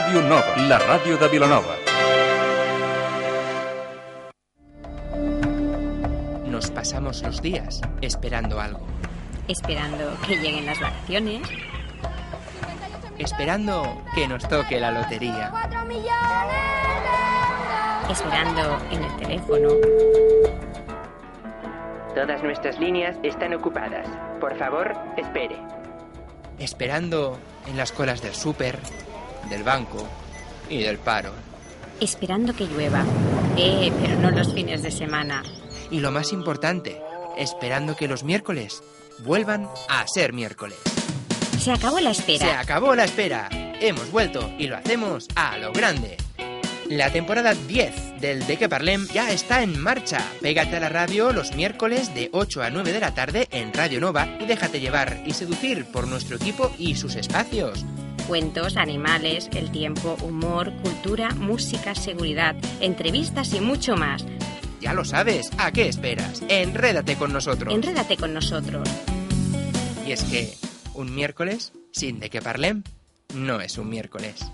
Ràdio Nova, la ràdio de Vilanova. Nos pasamos los días esperando algo. Esperando que lleguen las vacaciones. Esperando que nos toque la lotería. Esperando en el teléfono. Todas nuestras líneas están ocupadas. Por favor, espere. Esperando en las colas del súper, del banco y del paro. Esperando que llueva. Eh, pero no los fines de semana. Y lo más importante, esperando que los miércoles vuelvan a ser miércoles. Se acabó la espera. Se acabó la espera. Hemos vuelto y lo hacemos a lo grande. La temporada 10 del De que Parlem ya está en marcha. Pégate a la radio los miércoles de 8 a 9 de la tarde en Radio Nova y déjate llevar y seducir por nuestro equipo y sus espacios. Cuentos, animales, el tiempo, humor, cultura, música, seguridad, entrevistas y mucho más. Ya lo sabes, ¿a qué esperas? Enrédate con nosotros. Enrédate con nosotros. Y es que un miércoles sin De que Parlem no es un miércoles.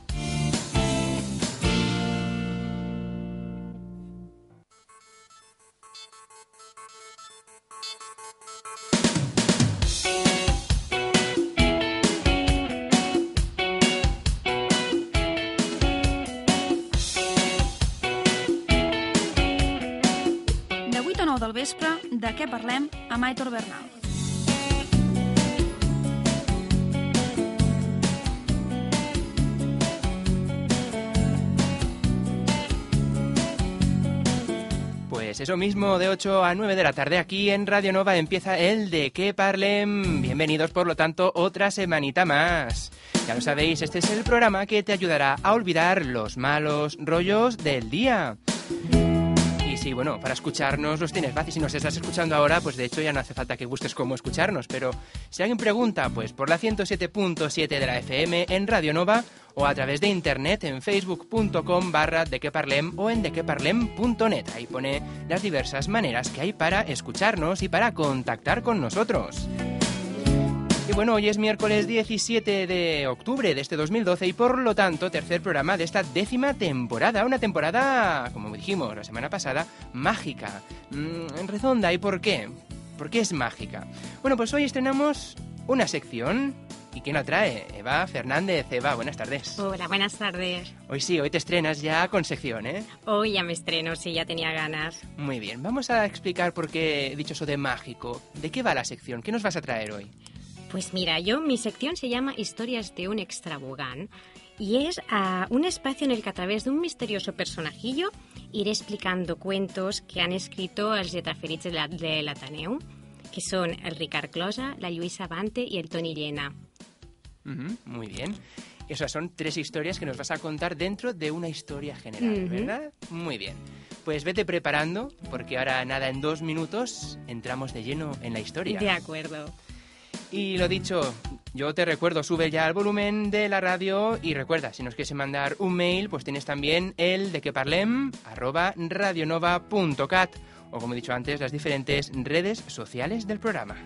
Què parlem amb Aitor Bernal. Pues eso mismo, de 8 a 9 de la tarde aquí en Radio Nova empieza el de que parlem. Bienvenidos, por lo tanto, otra semanita más. Ya lo sabéis, este es el programa que te ayudará a olvidar los malos rollos del día. Sí, bueno, para escucharnos los tienes fácil. Si nos estás escuchando ahora, pues de hecho ya no hace falta que busques cómo escucharnos. Pero si alguien pregunta, pues por la 107.7 de la FM en Radio Nova o a través de internet en facebook.com barra dequeparlem o en dequeparlem.net. Ahí pone las diversas maneras que hay para escucharnos y para contactar con nosotros. Y bueno, hoy es miércoles 17 de octubre de este 2012 y por lo tanto tercer programa de esta décima temporada. Una temporada, como dijimos la semana pasada, mágica. Mm, redonda, ¿y por qué? ¿Por qué es mágica? Bueno, pues hoy estrenamos una sección. ¿Y quién la trae? Eva Fernández. Eva, buenas tardes. Hola, buenas tardes. Hoy sí, hoy te estrenas ya con sección, ¿eh? Hoy ya me estreno, sí, ya tenía ganas. Muy bien, vamos a explicar por qué he dicho eso de mágico. ¿De qué va la sección? ¿Qué nos vas a traer hoy? Pues mira, yo mi sección se llama Historias de un extravagant y es ah, un espacio en el que a través de un misterioso personajillo iré explicando cuentos que han escrito els lletraferits de la- l'Ateneu, que son el Ricard Closa, la Lluïsa Bante y el Toni Llena. Muy bien. Esas son tres historias que nos vas a contar dentro de una historia general. ¿verdad? Muy bien. Pues vete preparando, porque ahora nada, en dos minutos entramos de lleno en la historia. De acuerdo. Y lo dicho, yo te recuerdo, sube ya el volumen de la radio y recuerda, si nos quieres mandar un mail, pues tienes también el de que arroba radionova.cat o como he dicho antes, las diferentes redes sociales del programa.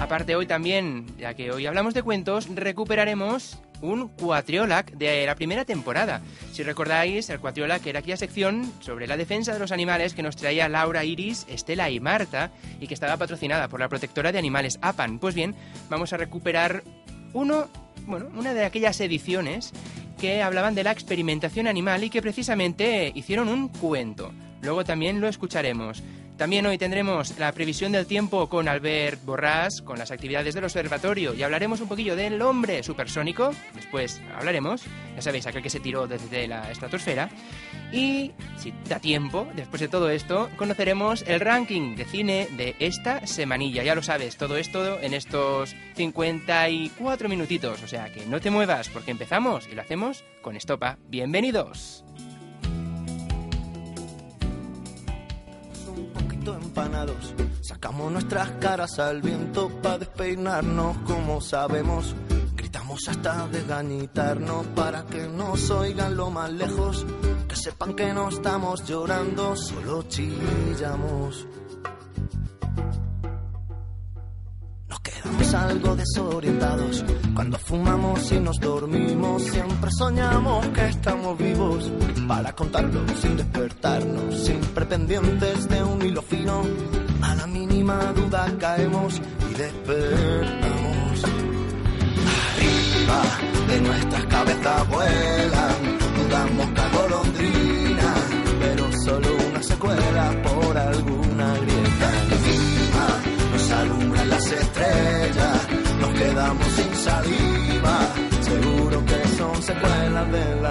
Aparte hoy también, ya que hoy hablamos de cuentos, recuperaremos un cuatriolac de la primera temporada. Si recordáis, el cuatriolac era aquella sección sobre la defensa de los animales que nos traía Laura, Iris, Estela y Marta y que estaba patrocinada por la protectora de animales APAN. Pues bien, vamos a recuperar uno, bueno, una de aquellas ediciones que hablaban de la experimentación animal y que precisamente hicieron un cuento. Luego también lo escucharemos. También hoy tendremos la previsión del tiempo con Albert Borrás, con las actividades del observatorio y hablaremos un poquillo del hombre supersónico. Después hablaremos, ya sabéis, aquel que se tiró desde la estratosfera. Y si da tiempo, después de todo esto, conoceremos el ranking de cine de esta semanilla. Ya lo sabes, todo esto en estos 54 minutitos. O sea que no te muevas porque empezamos y lo hacemos con estopa. Bienvenidos. Empanados. Sacamos nuestras caras al viento para despeinarnos como sabemos. Gritamos hasta desgañitarnos para que nos oigan lo más lejos. Que sepan que no estamos llorando, solo chillamos. Quedamos algo desorientados. Cuando fumamos y nos dormimos, siempre soñamos que estamos vivos. Para contarlo sin despertarnos, siempre pendientes de un hilo fino. A la mínima duda caemos y despertamos. Arriba de nuestras cabezas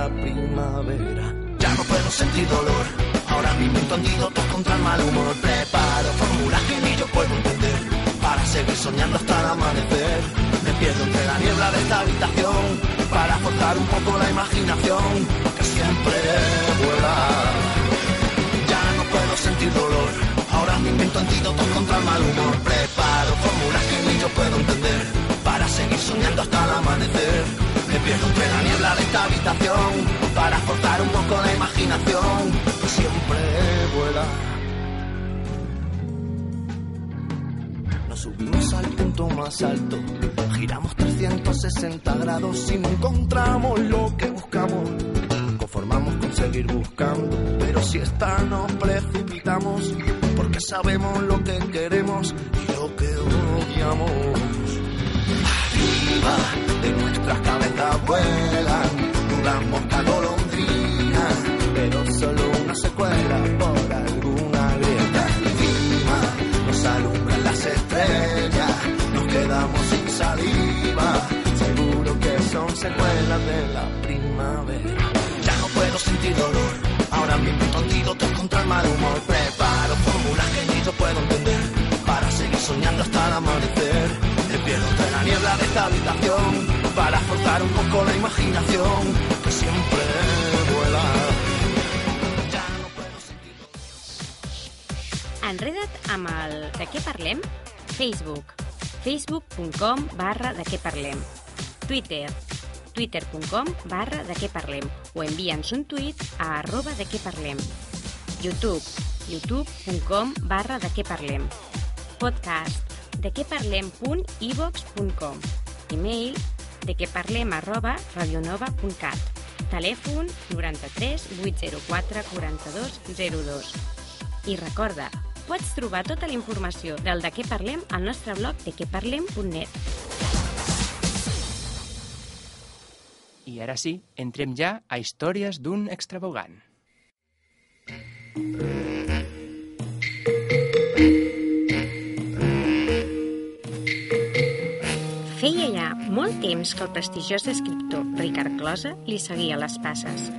primavera. Ya no puedo sentir dolor, ahora mismo entendido todo contra el mal humor. Preparo fórmulas que ni yo puedo entender para seguir soñando hasta el amanecer. Me pierdo entre la niebla de esta habitación para forzar un poco la imaginación que siempre vuela. Ya no puedo sentir dolor, ahora me invento antídotos contra el mal humor. Preparo fórmulas que ni yo puedo entender para seguir soñando hasta el amanecer. Me entre la niebla de esta habitación para forzar un poco la imaginación siempre vuela. Nos subimos al punto más alto, giramos 360 grados y no encontramos lo que buscamos. Conformamos con seguir buscando, pero si esta nos precipitamos, porque sabemos lo que queremos y lo que odiamos. De nuestras cabezas vuelan, dudamos que golondrina, pero solo una secuela por alguna grieta encima. Nos alumbran las estrellas, nos quedamos sin saliva. Seguro que son secuelas de la primavera. Ya no puedo sentir dolor, ahora mismo antídotos contra el mal humor. Preparo fórmulas que ni yo puedo entender para seguir soñando hasta el amanecer. Pierdo entre la niebla de esta habitación para forzar un poco la imaginación que siempre vuela. Ya no puedo sentir Enreda't amb el De què parlem? Facebook. facebook.com barra de què parlem. Twitter. twitter.com barra de què parlem. O envia'ns un tuit a arroba de què parlem. YouTube. youtube.com barra de què parlem. Podcast. De què parlem.ivox.com. Email de què parlem arroba radionova.cat. Telèfon 93 804 42 02. I recorda, pots trobar tota la informació del De què parlem al nostre blog de queparlem.net. I ara sí, entrem ja a històries d'un extravagant. Feia molt temps que el prestigiós escriptor Ricard Closa li seguia les passes.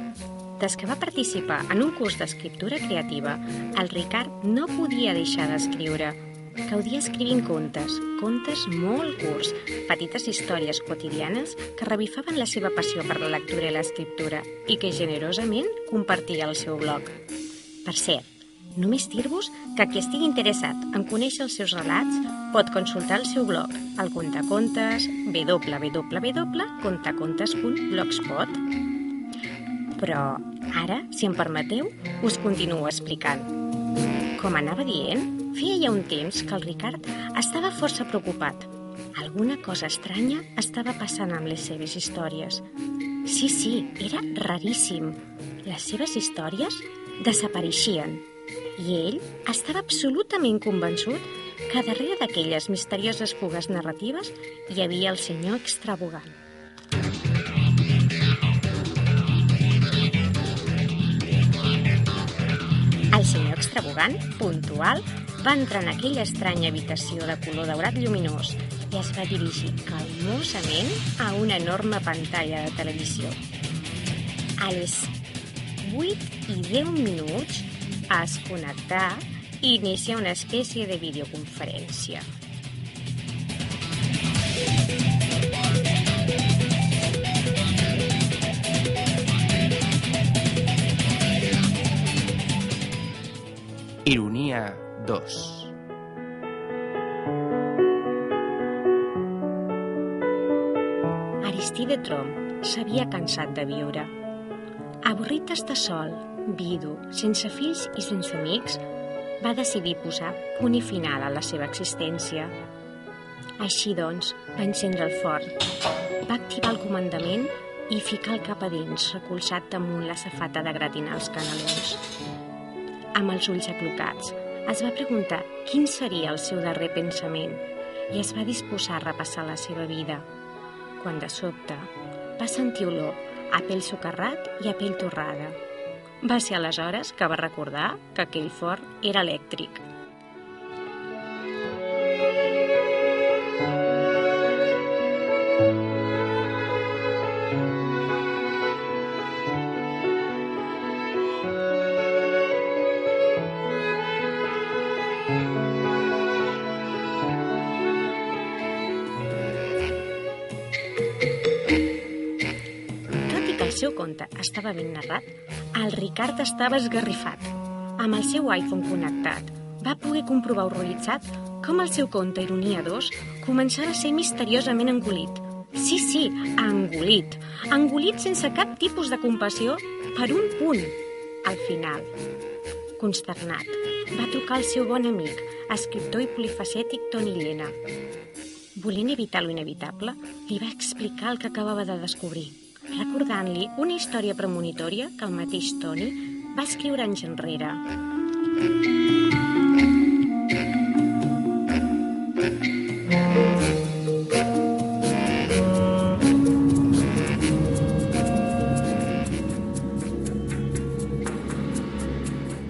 Des que va participar en un curs d'escriptura creativa, el Ricard no podia deixar d'escriure. Gaudia escrivint contes, contes molt curts, petites històries quotidianes que revifaven la seva passió per la lectura i l'escriptura i que generosament compartia al seu blog. Per cert, només dir-vos que qui estigui interessat en conèixer els seus relats pot consultar el seu blog, el contacontes www.contacontes.blogspot. Però ara, si em permeteu, us continuo explicant. Com anava dient, feia ja un temps que el Ricard estava força preocupat. Alguna cosa estranya estava passant amb les seves històries. Sí, sí, era raríssim. Les seves històries desapareixien i ell estava absolutament convençut que darrere d'aquelles misterioses fugues narratives hi havia el senyor extravagant. El senyor extravagant, puntual, va entrar en aquella estranya habitació de color daurat lluminós i es va dirigir calmosament a una enorme pantalla de televisió. A les 8 i 10 minuts es connectar i inicia una espècie de videoconferència. Ironia 2. Aristide Trom s'havia cansat de viure. Avorrit d'estar sol, vidu, sense fills i sense amics, va decidir posar punt i final a la seva existència. Així doncs, va encendre el forn, va activar el comandament i ficar el cap a dins, recolzat damunt la safata de gratinar els canelons. Amb els ulls aclocats, es va preguntar quin seria el seu darrer pensament i es va disposar a repassar la seva vida, quan de sobte va sentir olor a pell socarrat i a pell torrada. Va ser aleshores que va recordar que aquell forn era elèctric. Tot i que seu conte estava ben narrat, el Ricard estava esgarrifat. Amb el seu iPhone connectat, va poder comprovar horroritzat com el seu conte Ironia 2 començava a ser misteriosament engolit. Sí, sí, engolit. Engolit sense cap tipus de compassió per un punt. Al final, consternat, va trucar al seu bon amic, escriptor i polifacètic Toni Llena. Volent evitar lo inevitable, li va explicar el que acabava de descobrir, recordant-li una història premonitòria que el mateix Toni va escriure anys enrere.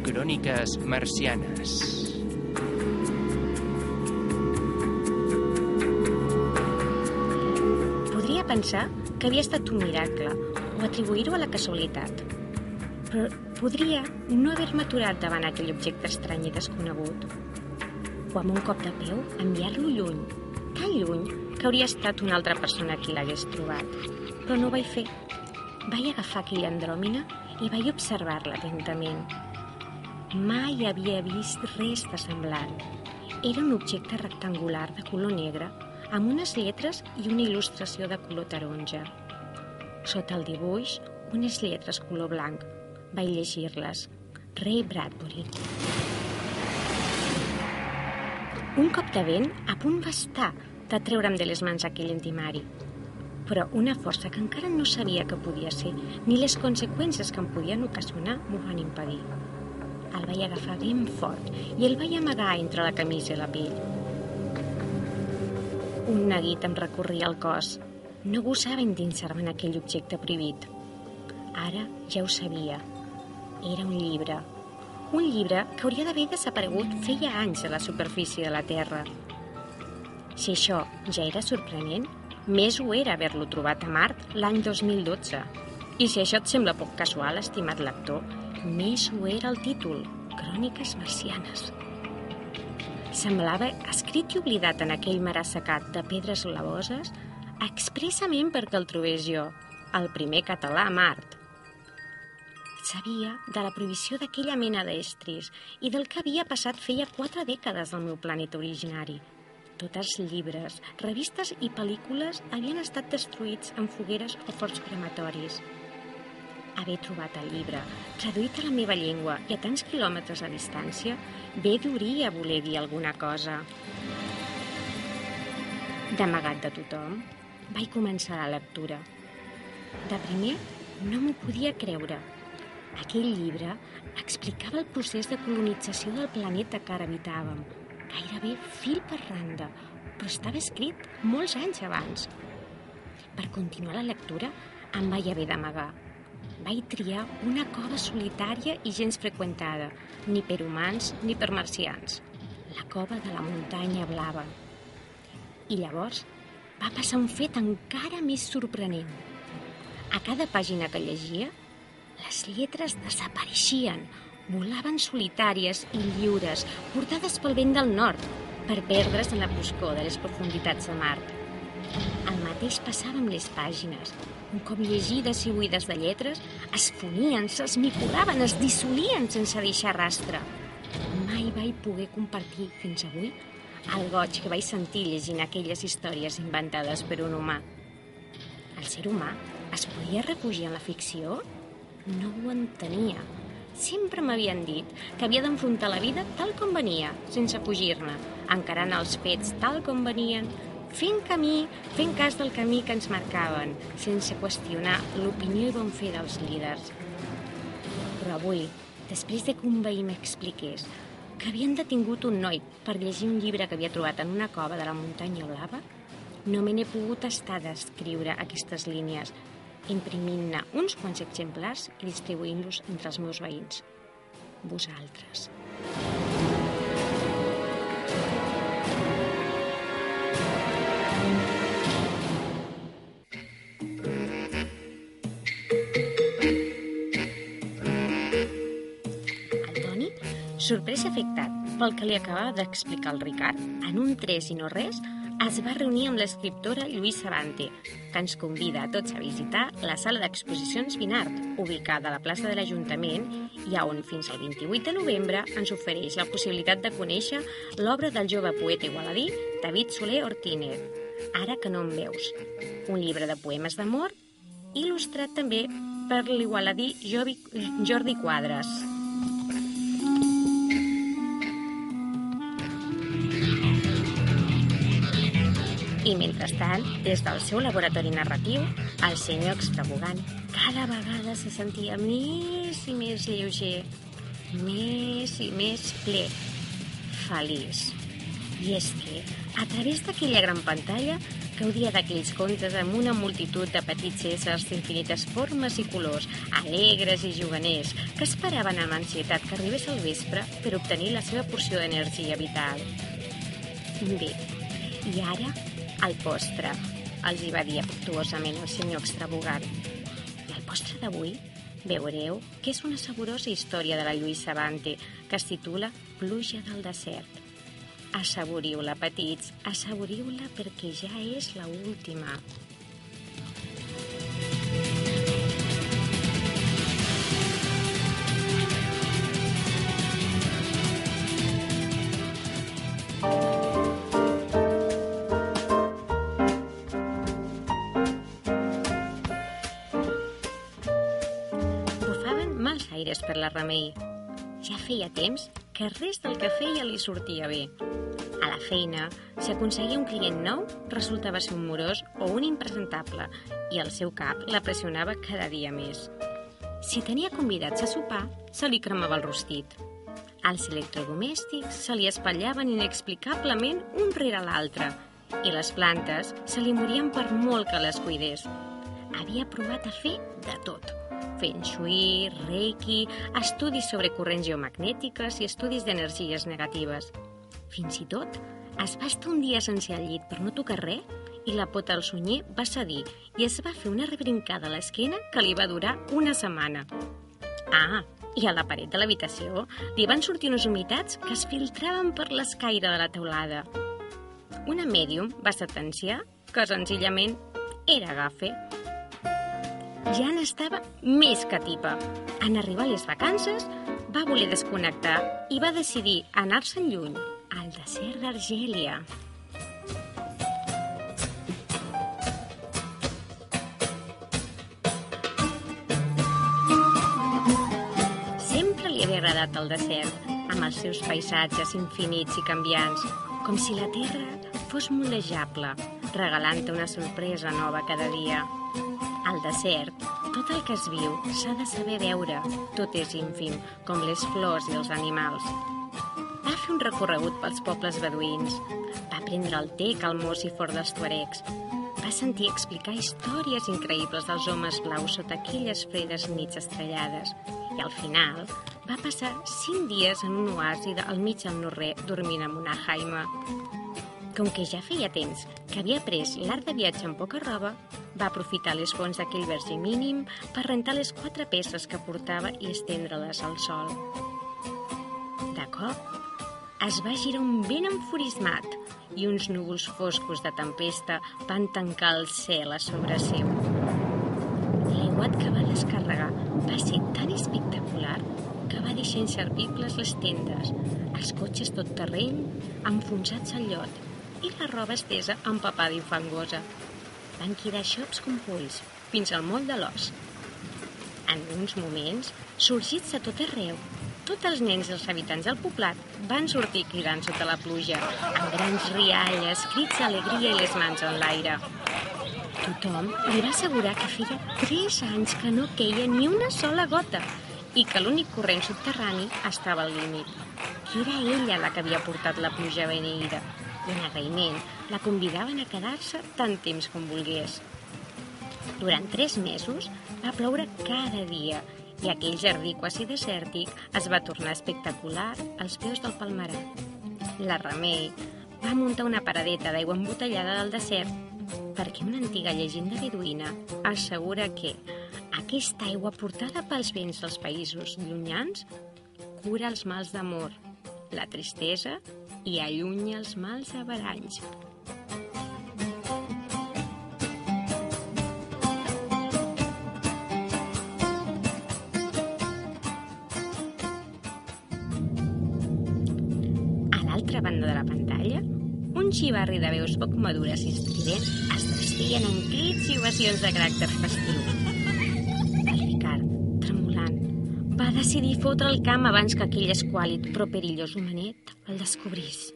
Cròniques marcianes. Podria pensar que havia estat un miracle o atribuir-ho a la casualitat. Però podria no haver-me aturat davant aquell objecte estrany i desconegut. O amb un cop de peu enviar-lo lluny, tan lluny que hauria estat una altra persona qui l'hagués trobat. Però no ho vaig fer. Vaig agafar aquella andròmina i vaig observar-la atentament. Mai havia vist res de semblant. Era un objecte rectangular de color negre amb unes lletres i una il·lustració de color taronja. Sota el dibuix, unes lletres color blanc. Vaig llegir-les. Ray Bradbury. Un cop de vent a punt va estar de treure'm de les mans aquell entimari. Però una força que encara no sabia que podia ser, ni les conseqüències que em podien ocasionar, m'ho van impedir. El vaig agafar ben fort i el vaig amagar entre la camisa i la pell. Un neguit em recorria el cos. No gosava endinsar-me en aquell objecte prohibit. Ara ja ho sabia. Era un llibre. Un llibre que hauria d'haver desaparegut feia anys a la superfície de la Terra. Si això ja era sorprenent, més ho era haver-lo trobat a Mart l'any 2012. I si això et sembla poc casual, estimat lector, més ho era el títol, Cròniques marcianes. Semblava escrit i oblidat en aquell mar assecat de pedres blavoses expressament perquè el trobés jo, el primer català a Mart. Sabia de la prohibició d'aquella mena d'estris i del que havia passat feia quatre dècades al meu planeta originari. Tots els llibres, revistes i pel·lícules havien estat destruïts en fogueres o forts crematoris. Haver trobat el llibre, traduït a la meva llengua i a tants quilòmetres a distància, bé duria voler dir alguna cosa. D'amagat de tothom, vaig començar la lectura. De primer, no m'ho podia creure. Aquell llibre explicava el procés de colonització del planeta que ara habitàvem, gairebé fil per randa, però estava escrit molts anys abans. Per continuar la lectura, em vaig haver d'amagar. Vaig triar una cova solitària i gens freqüentada, ni per humans ni per marcians. La cova de la muntanya blava. I llavors va passar un fet encara més sorprenent. A cada pàgina que llegia, les lletres desapareixien, volaven solitàries i lliures, portades pel vent del nord, per perdre's en la foscor de les profunditats de Mart. El mateix passava amb les pàgines. Un cop llegides i buides de lletres, es fonien, s'esmicolaven, es dissolien sense deixar rastre. Mai vaig poder compartir, fins avui, el goig que vaig sentir llegint aquelles històries inventades per un humà. El ser humà es podia refugiar en la ficció? No ho entenia. Sempre m'havien dit que havia d'enfrontar la vida tal com venia, sense fugir-ne, encarant els fets tal com venien, fent camí, fent cas del camí que ens marcaven, sense qüestionar l'opinió i bon fer dels líders. Però avui, després de que un veí m'expliqués que havien detingut un noi per llegir un llibre que havia trobat en una cova de la muntanya blava, no me n'he pogut estar d'escriure aquestes línies, imprimint-ne uns quants exemplars i distribuint-los entre els meus veïns. Vosaltres. El sorprès i afectat pel que li acabava d'explicar el Ricard, en un tres i no res, es va reunir amb l'escriptora Lluïsa Bante, que ens convida a tots a visitar la sala d'exposicions Binart, ubicada a la plaça de l'Ajuntament i a on fins al 28 de novembre ens ofereix la possibilitat de conèixer l'obra del jove poeta igualadí David Soler Ortínez, Ara que no em veus, un llibre de poemes d'amor il·lustrat també per l'igualadí Jordi Quadres. I mentrestant, des del seu laboratori narratiu, el senyor extravagant cada vegada se sentia més i més lleuger, més i més ple, feliç. I és que, a través d'aquella gran pantalla, gaudia d'aquells contes amb una multitud de petits éssers d'infinites formes i colors, alegres i juganers, que esperaven amb ansietat que arribés el vespre per obtenir la seva porció d'energia vital. Bé, i ara el postre, els hi va dir afectuosament el senyor extravagant. I el postre d'avui veureu que és una saborosa història de la Lluïsa Bante que es titula Pluja del desert. Assaboriu-la, petits, assaboriu-la perquè ja és la última. Remei. Ja feia temps que res del que feia li sortia bé. A la feina, si aconseguia un client nou, resultava ser un morós o un impresentable i el seu cap la pressionava cada dia més. Si tenia convidats a sopar, se li cremava el rostit. Els electrodomèstics se li espatllaven inexplicablement un rere l'altre i les plantes se li morien per molt que les cuidés. Havia provat a fer de tot. Feng Shui, Reiki, estudis sobre corrents geomagnètiques i estudis d'energies negatives. Fins i tot es va estar un dia sense al llit per no tocar res i la pota al sunyer va cedir i es va fer una rebrincada a l'esquena que li va durar una setmana. Ah, i a la paret de l'habitació li van sortir unes humitats que es filtraven per l'escaire de la teulada. Una mèdium va sentenciar que senzillament era gafe. Ja n'estava més que tipa. En arribar les vacances, va voler desconnectar i va decidir anar-se'n lluny, al desert d'Argèlia. Sempre li havia agradat el desert, amb els seus paisatges infinits i canviants, com si la terra fos moldejable, regalant-te una sorpresa nova cada dia. Al desert, tot el que es viu s'ha de saber veure, tot és ínfim, com les flors i els animals. Va fer un recorregut pels pobles beduïns, va prendre el té calmós i fort dels tuaregs, va sentir explicar històries increïbles dels homes blaus sota aquelles fredes nits estrellades. I al final va passar cinc dies en un oasi al mig del no-res dormint amb una jaima. Com que ja feia temps que havia après l'art de viatge amb poca roba, va aprofitar les fonts d'aquell verge mínim per rentar les quatre peces que portava i estendre-les al sol. De cop, es va girar un vent enfurismat i uns núvols foscos de tempesta van tancar el cel a sobre seu. L'aiguat que va descarregar va ser tan espectacular que va deixar inservibles les tendes, els cotxes tot terreny enfonsats al llot i la roba estesa empapada i fangosa. Van quedar xops com polls, fins al moll de l'os. En uns moments, sorgits de tot arreu, tots els nens i els habitants del poblat van sortir cridant sota la pluja, amb grans rialles, crits d'alegria i les mans en l'aire. Tothom li va assegurar que feia tres anys que no queia ni una sola gota i que l'únic corrent subterrani estava al límit. Que era ella la que havia portat la pluja beneïda i en agraïment la convidaven a quedar-se tant temps com volgués. Durant tres mesos va ploure cada dia i aquell jardí quasi desèrtic es va tornar espectacular als peus del palmerar. La Remei va muntar una paradeta d'aigua embotellada del desert perquè una antiga llegenda beduïna assegura que aquesta aigua portada pels vents dels països llunyans cura els mals d'amor, la tristesa i allunya els mals averanys. L'altra banda de la pantalla, un xivarri de veus poc madures i estridents es desfien en crits i ovacions de caràcter festiu. Decidir fotre el camp abans que aquell esquàlid però perillós homenet el descobrís.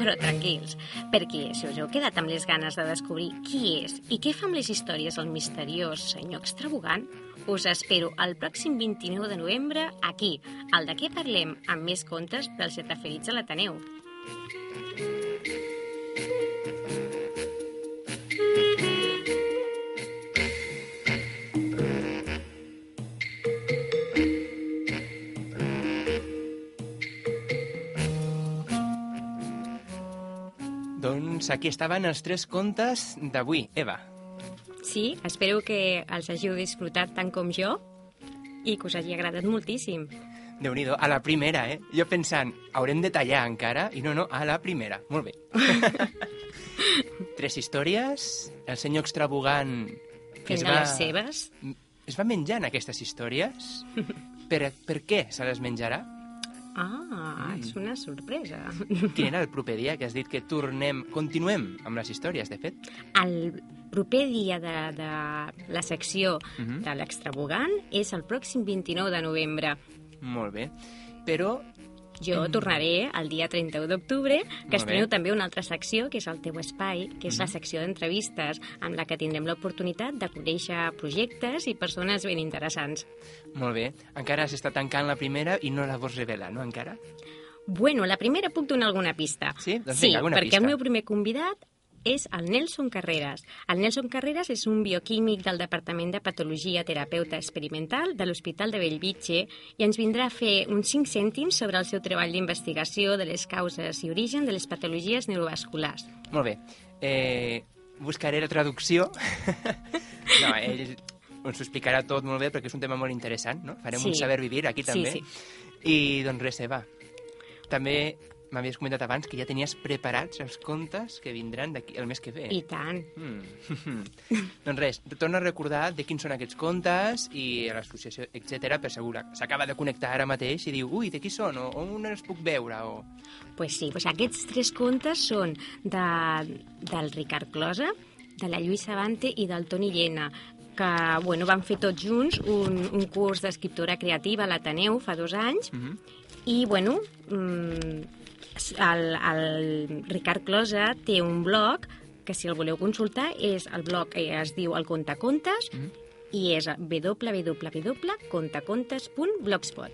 Però tranquils, perquè si us heu quedat amb les ganes de descobrir qui és i què fa amb les històries el misteriós senyor extravagant, us espero el pròxim 29 de novembre aquí, al de què parlem, amb més contes pels referits a l'Ateneu. Doncs aquí estaven els tres contes d'avui. Eva, Sí, espero que els hàgiu disfrutat tant com jo i que us hagi agradat moltíssim. déu nhi a la primera, eh? Jo pensant, haurem de tallar encara, i no, no, a la primera. Molt bé. tres històries, el senyor extravagant que Fent de les seves. es va menjant aquestes històries. Per, per què se les menjarà? Ah, és una sorpresa. Era el proper dia que has dit que tornem, continuem amb les històries, de fet? El proper dia de, de la secció Mhm. de l'extravagant és el pròxim 29 de novembre. Molt bé. Però Jo tornaré el dia 31 d'octubre, que Mm. Molt estreneu bé. també una altra secció, que és el teu espai, que és la Mhm. secció d'entrevistes, amb la que tindrem l'oportunitat de conèixer projectes i persones ben interessants. Molt bé. Encara s'està tancant la primera i no la vols revelar, no, encara? Bueno, la primera puc donar alguna pista. Sí? Doncs sí, vinga, alguna perquè pista. el meu primer convidat és el Nelson Carreras. El Nelson Carreras és un bioquímic del Departament de Patologia Terapeuta Experimental de l'Hospital de Bellvitge i ens vindrà a fer uns 5 cèntims sobre el seu treball d'investigació de les causes i origen de les patologies neurovasculars. Molt bé. Eh, buscaré la traducció. no, ell ens ho explicarà tot molt bé perquè és un tema molt interessant, no? Farem Sí. un saber vivir aquí Sí, també. sí. I doncs res, Eva. També m'havies comentat abans que ja tenies preparats els contes que vindran d'aquí el mes que ve. I tant. Mm. doncs res, torno a recordar de quins són aquests contes i l'associació, etc per segur s'acaba de connectar ara mateix i diu, ui, de qui són? O on els puc veure? O... Pues sí, pues aquests tres contes són de, del Ricard Closa, de la Lluïsa Bante i del Toni Llena, que bueno, van fer tots junts un, un curs d'escriptura creativa a l'Ateneu fa dos anys, Mm -hmm. i bueno, mm, el, el Ricard Closa té un blog que si el voleu consultar és el blog eh, es diu El Contacontes Mhm. i és www.contacontes.blogspot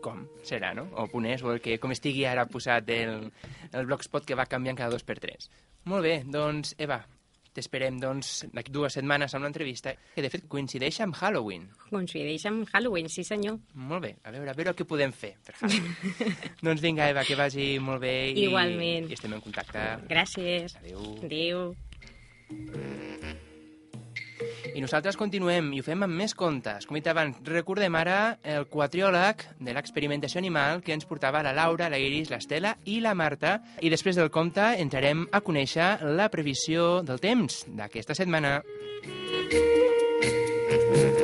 .com serà, no? O .es, o el que com estigui ara posat el, el blogspot que va canviant cada dos per tres. Molt bé, doncs, Eva, t'esperem, doncs, d'aquí dues setmanes amb l'entrevista, que de fet coincideix amb Halloween. Coincideix amb Halloween, sí senyor. Molt bé, a veure, a veure què podem fer per Halloween. doncs vinga, Eva, que vagi molt bé i, Igualment. i estem en contacte. Gràcies. Adéu. Adéu. I nosaltres continuem i ho fem amb més contes. Com he dit abans, recordem ara el quatriòleg de l'experimentació animal que ens portava la Laura, la Iris, l'Estela i la Marta. I després del conte entrarem a conèixer la previsió del temps d'aquesta setmana. Hola,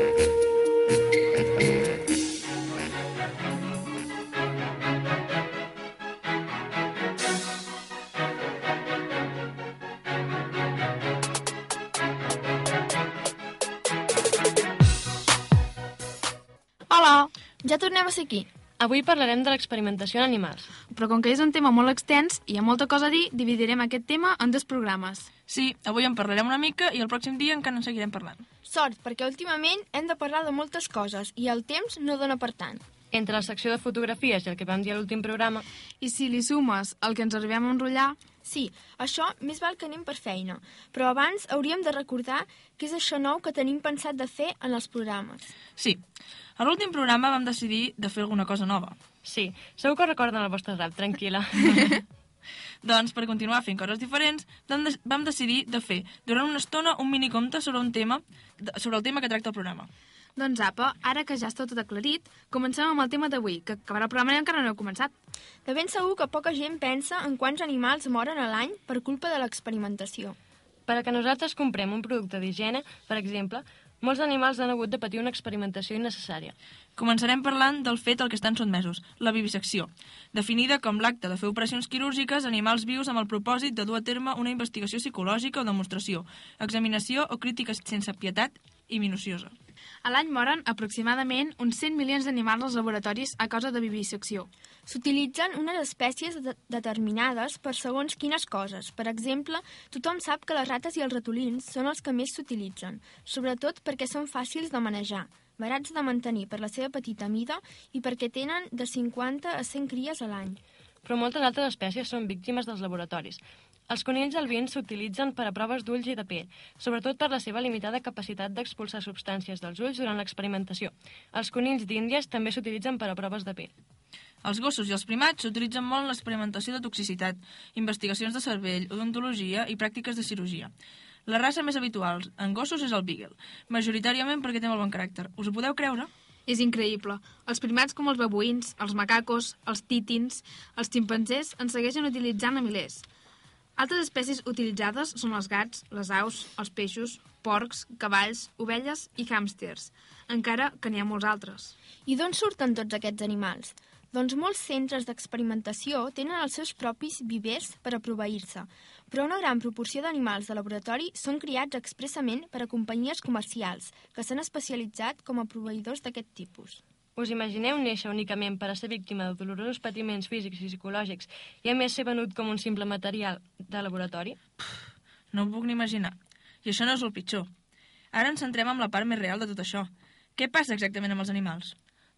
ja tornem a ser aquí. Avui parlarem de l'experimentació en animals. Però com que és un tema molt extens i hi ha molta cosa a dir, dividirem aquest tema en dos programes. Sí, avui en parlarem una mica i el pròxim dia encara en seguirem parlant. Sort, perquè últimament hem de parlar de moltes coses i el temps no dona per tant. Entre la secció de fotografies i el que vam dir a l'últim programa, I si li sumes el que ens arribem a enrotllar, Sí, això més val que anem per feina, però abans hauríem de recordar què és això nou que tenim pensat de fer en els programes. Sí, a l'últim programa vam decidir de fer alguna cosa nova. sí, segur que recorden el vostre rap, tranquil·la. Doncs, per continuar fent coses diferents, vam, de vam decidir de fer durant una estona un minicompte sobre un tema sobre el tema que tracta el programa. Doncs apa, ara que ja està tot aclarit, comencem amb el tema d'avui, que acabarà el programa i encara no heu començat. De ben segur que poca gent pensa en quants animals moren a l'any per culpa de l'experimentació. Per a que nosaltres comprem un producte d'higiene, per exemple, molts animals han hagut de patir una experimentació innecessària. Començarem parlant del fet al que estan sotmesos, la vivisecció, definida com l'acte de fer operacions quirúrgiques a animals vius amb el propòsit de dur a terme una investigació psicològica o demostració, examinació o crítica sense pietat i minuciosa. A l'any moren aproximadament uns 100 milions d'animals als laboratoris a causa de vivisecció. S'utilitzen unes espècies de determinades per segons quines coses. Per exemple, tothom sap que les rates i els ratolins són els que més s'utilitzen, sobretot perquè són fàcils de manejar, barats de mantenir per la seva petita mida i perquè tenen de 50 a 100 cries a l'any. Però moltes altres espècies són víctimes dels laboratoris. Els conills albins s'utilitzen per a proves d'ulls i de pell, sobretot per la seva limitada capacitat d'expulsar substàncies dels ulls durant l'experimentació. Els conills d'Índies també s'utilitzen per a proves de pell. Els gossos i els primats s'utilitzen molt en l'experimentació de toxicitat, investigacions de cervell, odontologia i pràctiques de cirurgia. La raça més habitual en gossos és el Beagle, majoritàriament perquè té molt bon caràcter. Us ho podeu creure? És increïble. Els primats com els babuïns, els macacos, els títins, els ximpanzés en segueixen utilitzant a milers. Altres espècies utilitzades són els gats, les aus, els peixos, porcs, cavalls, ovelles i hàmsters, encara que n'hi ha molts altres. I d'on surten tots aquests animals? Doncs molts centres d'experimentació tenen els seus propis vivers per a proveir-se, però una gran proporció d'animals de laboratori són criats expressament per a companyies comercials que s'han especialitzat com a proveïdors d'aquest tipus. Us imagineu néixer únicament per a ser víctima de dolorosos patiments físics i psicològics i a més ser venut com un simple material de laboratori? No ho puc ni imaginar. I això no és el pitjor. Ara ens centrem en la part més real de tot això. Què passa exactament amb els animals?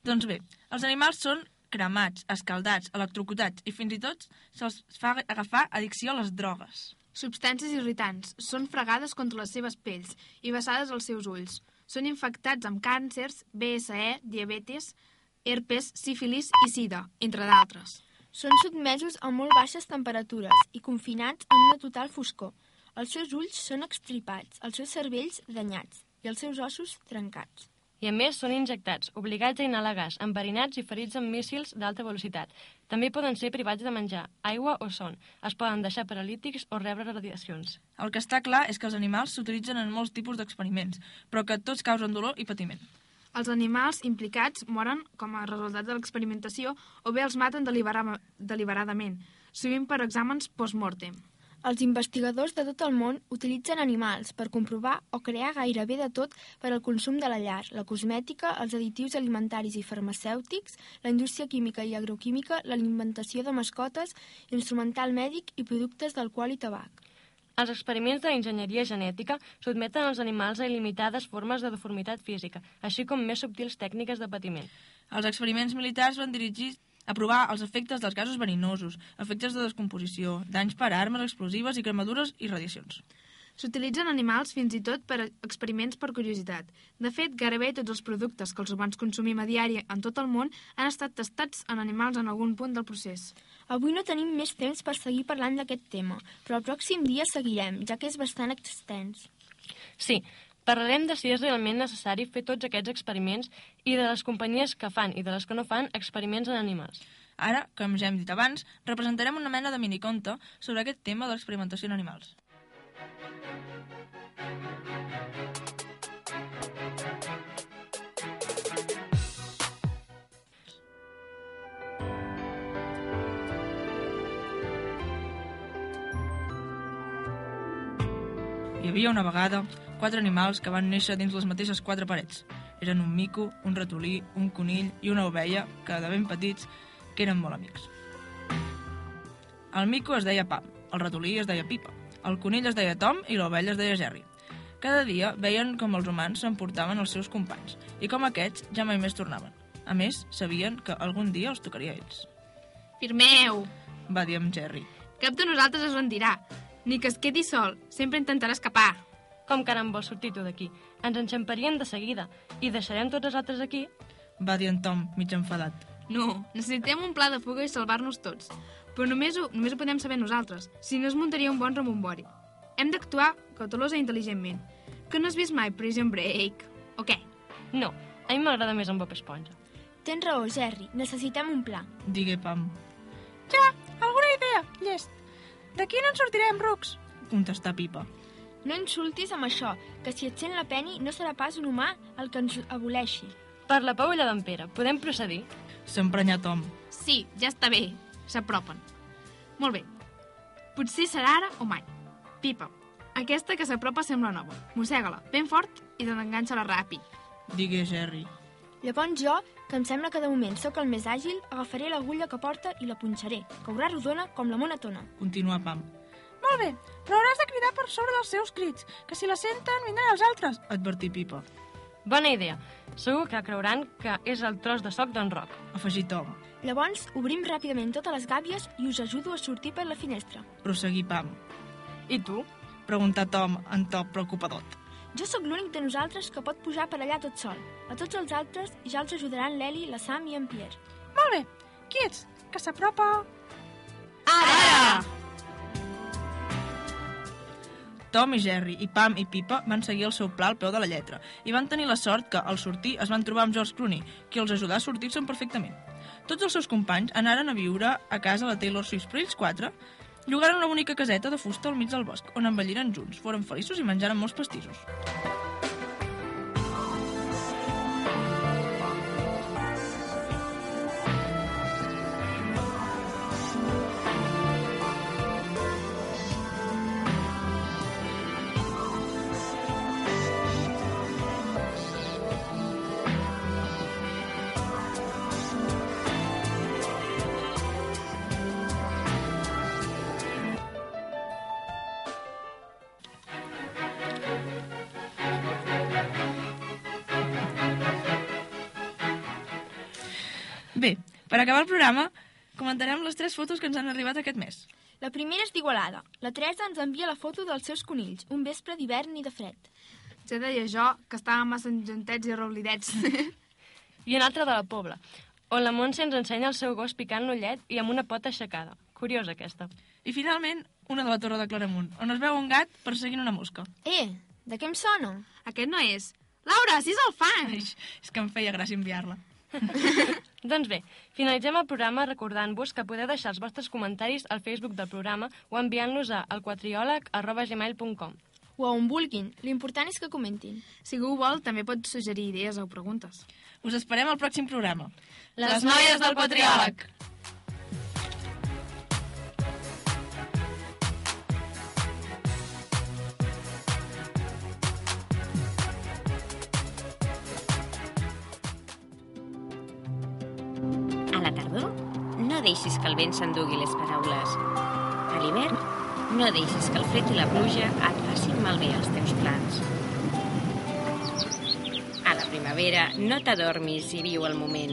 Doncs bé, els animals són cremats, escaldats, electrocutats i fins i tot se'ls fa agafar addicció a les drogues. Substàncies irritants són fregades contra les seves pells i vessades als seus ulls. Són infectats amb càncers, BSE, diabetes, herpes, sífilis i sida, entre d'altres. Són sotmesos a molt baixes temperatures i confinats en una total foscor. Els seus ulls són extripats, els seus cervells danyats i els seus ossos trencats. I a més són injectats, obligats a inhalar gas, enverinats i ferits amb míssils d'alta velocitat. També poden ser privats de menjar, aigua o son. Es poden deixar paralítics o rebre radiacions. El que està clar és que els animals s'utilitzen en molts tipus d'experiments, però que tots causen dolor i patiment. Els animals implicats moren com a resultat de l'experimentació o bé els maten delibera deliberadament, sovint per exàmens post-mortem. Els investigadors de tot el món utilitzen animals per comprovar o crear gairebé de tot per al consum de la llar, la cosmètica, els additius alimentaris i farmacèutics, la indústria química i agroquímica, l'alimentació de mascotes, instrumental mèdic i productes d'alcohol i tabac. Els experiments d'enginyeria genètica sotmeten els animals a il·limitades formes de deformitat física, així com més subtils tècniques de patiment. Els experiments militars van dirigir a provar els efectes dels gasos verinosos, efectes de descomposició, danys per armes explosives i cremadures i radiacions. S'utilitzen animals fins i tot per a experiments per curiositat. De fet, gairebé tots els productes que els humans consumim a diari en tot el món han estat testats en animals en algun punt del procés. Avui no tenim més temps per seguir parlant d'aquest tema, però el pròxim dia seguirem, ja que és bastant extens. Sí, parlarem de si és realment necessari fer tots aquests experiments i de les companyies que fan i de les que no fan experiments en animals. Ara, com ja hem dit abans, representarem una mena de miniconte sobre aquest tema de l'experimentació en animals. Hi havia una vegada quatre animals que van néixer dins les mateixes quatre parets. Eren un mico, un ratolí, un conill i una ovella que, de ben petits, que eren molt amics. El mico es deia Pam, el ratolí es deia Pipa, el conill es deia Tom i l'ovella es deia Jerry. Cada dia veien com els humans s'emportaven els seus companys i com aquests ja mai més tornaven. A més, sabien que algun dia els tocaria a ells. Firmeu! Va dir amb Jerry. Cap de nosaltres es rendirà. Ni que es quedi sol. Sempre intentarà escapar. Com caram vols sortir tu d'aquí? Ens enxamparien de seguida. I deixarem tots els altres aquí? Va dir en Tom, mig enfadat. No, necessitem un pla de fuga i salvar-nos tots. Però només ho, només ho podem saber nosaltres. Si no es muntaria un bon rebombori. Hem d'actuar cautelosa i intel·ligentment. Que no has vist mai Prison Break? O què? No, a mi m'agrada més en Bob Esponja. Tens raó, Jerry. Necessitem un pla. Digué Pam. Ja, alguna idea, llest. D'aquí no en sortirem, rucs. Contestà Pipa. No insultis amb això, que si et sent la Penny no serà pas un humà el que ens aboleixi. Per la Paula d'en Pere, podem procedir? S'emprenyà Tom. Sí, ja està bé. S'apropen. Molt bé. Potser serà ara o mai. Pipa, aquesta que s'apropa sembla nova. Mossega-la, ben fort i desenganxa-la ràpid. Digué Jerry. Llavors jo, que em sembla que de moment sóc el més àgil, agafaré l'agulla que porta i la punxaré. Caurà rodona com la monatona. Continuà Pam. Molt bé, però hauràs de cridar per sobre dels seus crits, que si la senten vindran els altres. Advertí Pipa. Bona idea. Segur que creuran que és el tros de soc d'en Roc. Afegí Tom. Llavors, obrim ràpidament totes les gàbies i us ajudo a sortir per la finestra. Prosseguí Pam. I tu? Preguntà Tom en to preocupadot. Jo sóc l'únic de nosaltres que pot pujar per allà tot sol. A tots els altres ja els ajudaran l'Eli, la Sam i en Pierre. Molt bé. Quiets, que s'apropa... Ara! Tom i Jerry i Pam i Pipa van seguir el seu pla al peu de la lletra i van tenir la sort que, al sortir, es van trobar amb George Clooney, qui els ajudà a sortir-se'n perfectament. Tots els seus companys anaren a viure a casa de Taylor Swift, però ells quatre llogaren una bonica caseta de fusta al mig del bosc, on envelliren junts, foren feliços i menjaren molts pastissos. Bé, per acabar el programa, comentarem les tres fotos que ens han arribat aquest mes. La primera és d'Igualada. La Teresa ens envia la foto dels seus conills, un vespre d'hivern i de fred. Ja deia jo que estàvem massa enjantets i roblidets. I una altra de la Pobla, on la Montse ens ensenya el seu gos picant l'ullet i amb una pota aixecada. Curiosa, aquesta. I finalment, una de la Torre de Claramunt, on es veu un gat perseguint una mosca. Eh, de què em sona? Aquest no és. Laura, si és el fan! Ai, és que em feia gràcia enviar-la. Doncs bé, finalitzem el programa recordant-vos que podeu deixar els vostres comentaris al Facebook del programa o enviant-los a elquatriòleg.gmail.com O a on vulguin. L'important és que comentin. Si algú vol, també pot suggerir idees o preguntes. Us esperem al pròxim programa. Les noies del Quatriòleg! No deixis que el vent s'endugui les paraules. A l'hivern, no deixis que el fred i la pluja et facin malbé els teus plans. A la primavera, no t'adormis i viu el moment.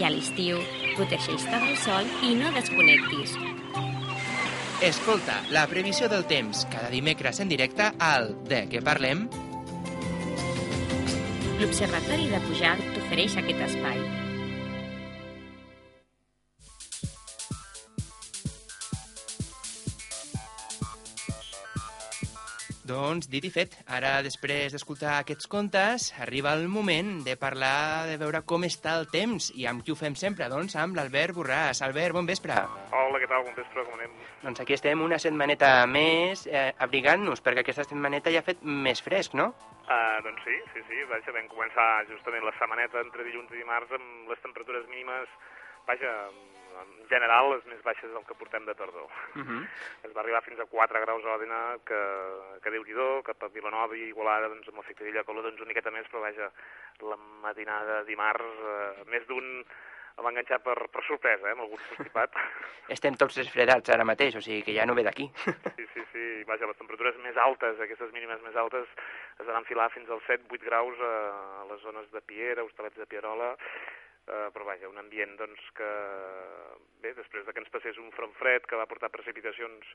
I a l'estiu, protegeix-te del sol i no desconnectis. Escolta la previsió del temps cada dimecres en directe al De què parlem? L'Observatori de Pujalt t'ofereix aquest espai. Doncs, dit i fet, ara després d'escoltar aquests contes, arriba el moment de parlar, de veure com està el temps, i amb qui ho fem sempre, doncs, amb l'Albert Borràs. Albert, bon vespre. Hola, què tal? Bon vespre, com anem? Doncs aquí estem una setmaneta més eh, abrigant-nos, perquè aquesta setmaneta ja ha fet més fresc, no? Uh, doncs sí, sí, sí, vaja, vam començar justament la setmaneta entre dilluns i dimarts amb les temperatures mínimes vaja, en general les més baixes del que portem de tardor. Uh -huh. Es va arribar fins a 4 graus a Òdena, que, que Déu-n'hi-do, cap a Vilanova i Igualada, doncs amb l'efecte d'illa cola, doncs una miqueta més, però vaja, la matinada de dimarts, eh, més d'un el va enganxar per, per sorpresa, eh, amb algun constipat. Estem tots desfredats ara mateix, o sigui que ja no ve d'aquí. Sí, sí, sí. Vaja, les temperatures més altes, aquestes mínimes més altes, es van enfilar fins als 7-8 graus a, a les zones de Piera, Hostalets de Pierola, eh, però vaja, un ambient doncs, que, bé, després de que ens passés un front fred que va portar precipitacions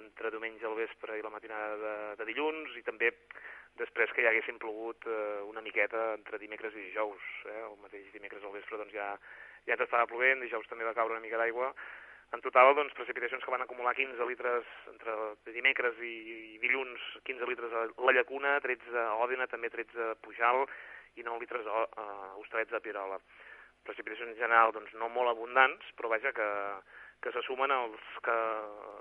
entre diumenge al vespre i la matinada de, de dilluns, i també després que ja haguessin plogut eh, una miqueta entre dimecres i dijous. Eh? El mateix dimecres al vespre doncs, ja, ja ens estava plovent, dijous també va caure una mica d'aigua. En total, doncs, precipitacions que van acumular 15 litres entre dimecres i, i dilluns, 15 litres a la Llacuna, 13 a Òdena, també 13 a Pujal i 9 litres a, a Hostalets de Pirola. Precipitacions en general doncs, no molt abundants, però vaja que, que se sumen als que,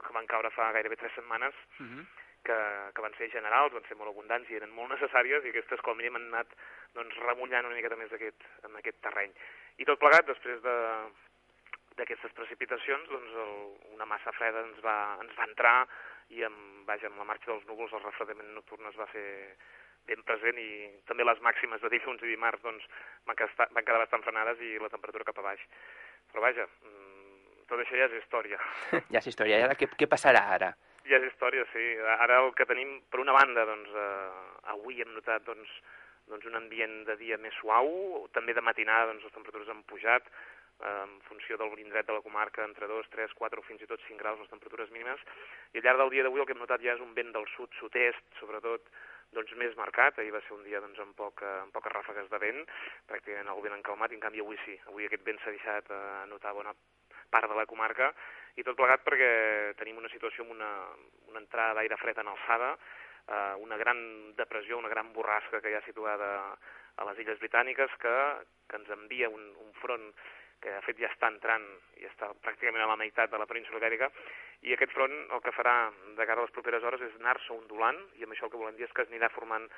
que van caure fa gairebé 3 setmanes, Uh -huh. que, que van ser generals, van ser molt abundants i eren molt necessàries i aquestes com a mínim han anat doncs, remullant una miqueta més aquest, en aquest terreny. I tot plegat, després de d'aquestes precipitacions, doncs el, una massa freda ens va, ens va entrar i amb, vaja, amb la marxa dels núvols el refredament nocturn es va fer ben present i també les màximes de dilluns i dimarts doncs, van, quedar, van quedar bastant frenades i la temperatura cap a baix. Però vaja, mm, tot això ja és història. Ja és història. I ara què, què passarà ara? Ja és història, sí. Ara el que tenim, per una banda, doncs, eh, avui hem notat doncs, doncs un ambient de dia més suau, també de matinada doncs, les temperatures han pujat, eh, en funció de l'indret de la comarca, entre 2, 3, 4 o fins i tot 5 graus les temperatures mínimes, i al llarg del dia d'avui el que hem notat ja és un vent del sud, sud-est, sobretot, doncs més marcat, ahir va ser un dia doncs, amb, poca, amb poques ràfegues de vent, pràcticament el vent encalmat, i en canvi avui sí, avui aquest vent s'ha deixat eh, notar bona part de la comarca, i tot plegat perquè tenim una situació amb una, una entrada d'aire fred en alçada, eh, una gran depressió, una gran borrasca que hi ha situada a les Illes Britàniques que, que ens envia un, un front que de fet ja està entrant i està pràcticament a la meitat de la península ibèrica, i aquest front el que farà de cara a les properes hores és anar-se ondulant, i amb això el que volem dir és que es anirà formant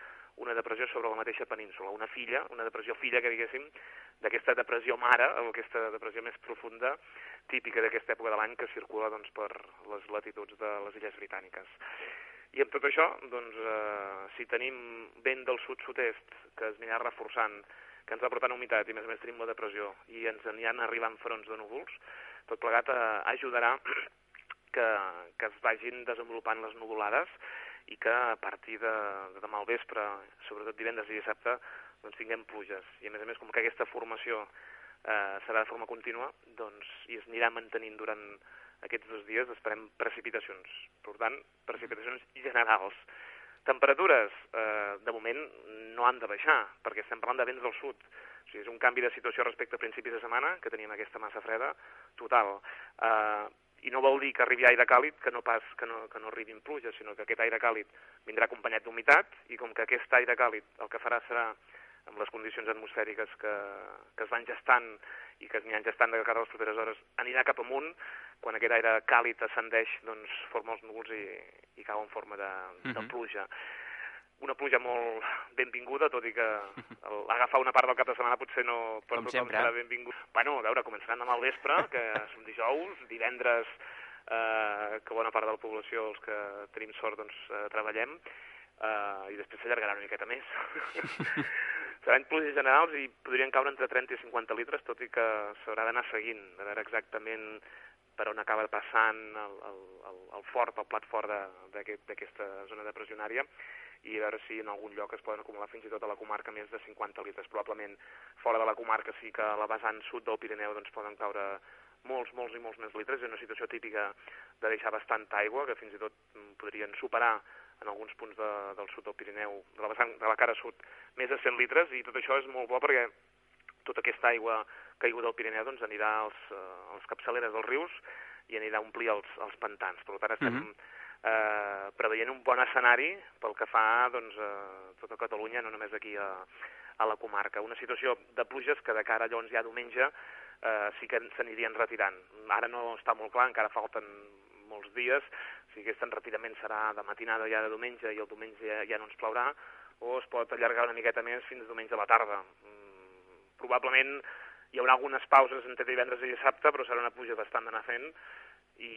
una depressió sobre la mateixa península, una filla, una depressió filla, que diguéssim, d'aquesta depressió mare, o aquesta depressió més profunda, típica d'aquesta època de l'any que circula doncs, per les latituds de les Illes Britàniques. I amb tot això, doncs, eh, si tenim vent del sud-sud-est que es anirà reforçant, que ens va portant humitat i a més a més tenim la depressió i ens aniran arribant fronts de núvols, tot plegat eh, ajudarà que, que es vagin desenvolupant les nuvolades i que a partir de, de demà al vespre, sobretot divendres i dissabte, doncs tinguem pluges. I a més a més, com que aquesta formació eh, serà de forma contínua, doncs i es anirà mantenint durant aquests dos dies, esperem precipitacions. Per tant, precipitacions generals. Temperatures, eh, de moment, no han de baixar, perquè estem parlant de vents del sud. O sigui, és un canvi de situació respecte a principis de setmana, que teníem aquesta massa freda, total. Eh, I no vol dir que arribi aire càlid que no pas que no, que no arribin pluges, sinó que aquest aire càlid vindrà acompanyat d'humitat, i com que aquest aire càlid el que farà serà amb les condicions atmosfèriques que, que es van gestant i que es aniran gestant de cara a les properes hores, anirà cap amunt, quan aquest aire càlid ascendeix, doncs forma els núvols i, i cau en forma de, de Mhm. pluja. Una pluja molt benvinguda, tot i que agafar una part del cap de setmana potser no per Com tothom sempre. serà benvingut. Bueno, a veure, començaran demà al vespre, que som dijous, divendres, eh, que bona part de la població, els que tenim sort, doncs eh, treballem, eh, i després s'allargarà una miqueta més. Seran pluges generals i podrien caure entre 30 i 50 litres, tot i que s'haurà d'anar seguint, de veure exactament per on acaba passant el, el, el, el fort, el plat fort de- d'aquest- d'aquesta zona depressionària i veure si en algun lloc es poden acumular fins i tot a la comarca més de 50 litres. Probablement fora de la comarca sí que a la vessant sud del Pirineu doncs, poden caure molts, molts i molts més litres. És una situació típica de deixar bastanta aigua, que fins i tot mm, podrien superar en alguns punts de, del sud del Pirineu, de la, vessant, de la cara sud, més de 100 litres, i tot això és molt bo perquè tota aquesta aigua caiguda del Pirineu doncs, anirà als, eh, a les capçaleres dels rius i anirà a omplir els, els pantans. Per tant, estem Mhm. Eh, preveient un bon escenari pel que fa doncs, a tota Catalunya, no només aquí a, a la comarca. Una situació de pluges que de cara llavors ja diumenge eh, sí que s'anirien retirant. Ara no està molt clar, encara falten molts dies, sigui, aquest enretirament serà de matinada ja de diumenge i el diumenge ja, ja no ens plourà, o es pot allargar una miqueta més fins diumenge a la tarda. Mm, probablement hi haurà algunes pauses entre divendres i dissabte, però serà una pluja bastant d'anar fent i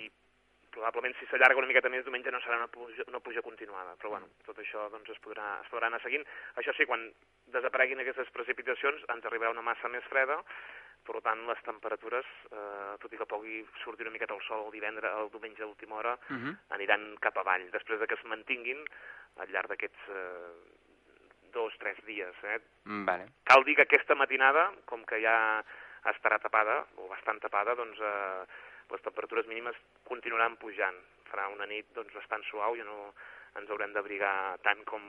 probablement si s'allarga una miqueta més diumenge no serà una pluja, una pluja continuada, però bueno, tot això doncs, es, podrà, es podrà anar seguint. Això sí, quan desapareguin aquestes precipitacions ens arribarà una massa més freda, per tant les temperatures, eh, tot i que pugui sortir una miqueta el sol el divendres, el diumenge a última hora, Uh -huh. aniran cap avall, després de que es mantinguin al llarg d'aquests eh, dos, tres dies. Eh? Mm, Vale. Cal dir que aquesta matinada, com que ja estarà tapada, o bastant tapada, doncs eh, les temperatures mínimes continuaran pujant. Farà una nit doncs, bastant suau i no ens haurem d'abrigar tant com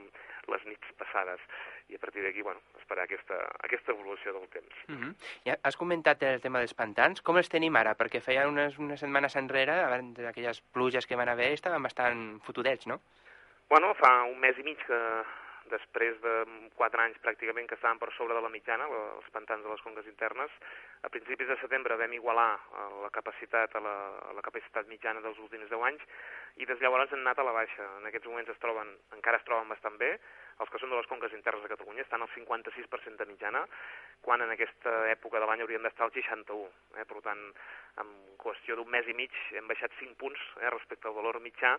les nits passades. I a partir d'aquí, bueno, esperar aquesta, aquesta evolució del temps. Uh -huh. ja has comentat el tema dels pantans. Com els tenim ara? Perquè feia unes, unes setmanes enrere, abans d'aquelles pluges que van haver, estaven bastant fotudets, no? Bueno, fa un mes i mig que després de quatre anys pràcticament que estaven per sobre de la mitjana, els pantans de les conques internes, a principis de setembre vam igualar eh, la capacitat a la, a la capacitat mitjana dels últims 10 anys i des de llavors han anat a la baixa. En aquests moments es troben, encara es troben bastant bé, els que són de les conques internes de Catalunya estan al 56% de mitjana, quan en aquesta època de l'any hauríem d'estar al 61. Eh? Per tant, en qüestió d'un mes i mig hem baixat 5 punts eh, respecte al valor mitjà